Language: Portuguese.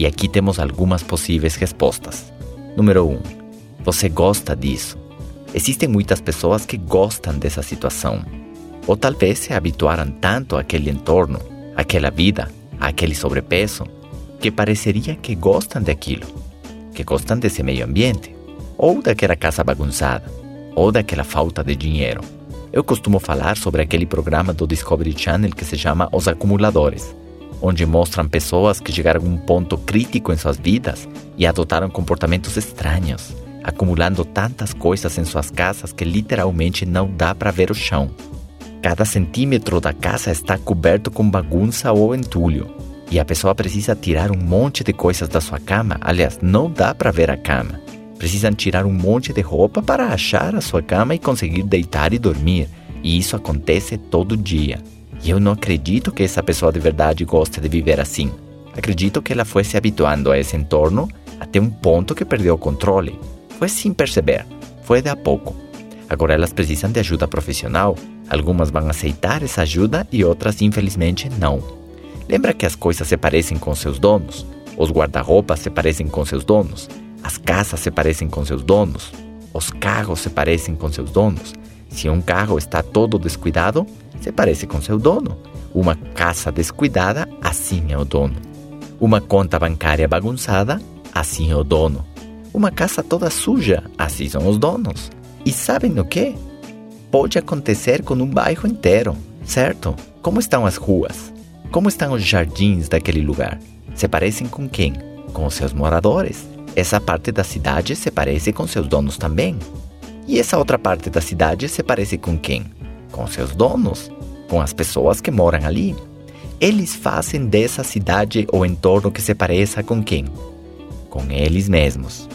E aqui temos algumas possíveis respostas. Número 1. Um, você gosta disso. Existem muitas pessoas que gostam dessa situação. Ou talvez se habituaram tanto àquele entorno, àquela vida, àquele sobrepeso, que pareceria que gostam daquilo, que gostam desse meio ambiente, ou daquela casa bagunçada, ou daquela falta de dinheiro. Eu costumo falar sobre aquele programa do Discovery Channel que se chama Os Acumuladores, onde mostram pessoas que chegaram a um ponto crítico em suas vidas e adotaram comportamentos estranhos, acumulando tantas coisas em suas casas que literalmente não dá para ver o chão. Cada centímetro da casa está coberto com bagunça ou entulho, e a pessoa precisa tirar um monte de coisas da sua cama. Aliás, não dá para ver a cama. Precisam tirar um monte de roupa para achar a sua cama e conseguir deitar e dormir. E isso acontece todo dia. E eu não acredito que essa pessoa de verdade goste de viver assim. Acredito que ela foi se habituando a esse entorno até um ponto que perdeu o controle. Foi sem perceber, foi de a pouco. Agora elas precisam de ajuda profissional. Algumas vão aceitar essa ajuda e outras, infelizmente, não. Lembra que as coisas se parecem com seus donos? Os guarda-roupas se parecem com seus donos? As casas se parecem com seus donos. Os carros se parecem com seus donos. Se um carro está todo descuidado, se parece com seu dono. Uma casa descuidada, assim é o dono. Uma conta bancária bagunçada, assim é o dono. Uma casa toda suja, assim são os donos. E sabem o que? Pode acontecer com um bairro inteiro, certo? Como estão as ruas? Como estão os jardins daquele lugar? Se parecem com quem? Com seus moradores. Essa parte da cidade se parece com seus donos também. E essa outra parte da cidade se parece com quem? Com seus donos, com as pessoas que moram ali. Eles fazem dessa cidade o entorno que se pareça com quem? Com eles mesmos.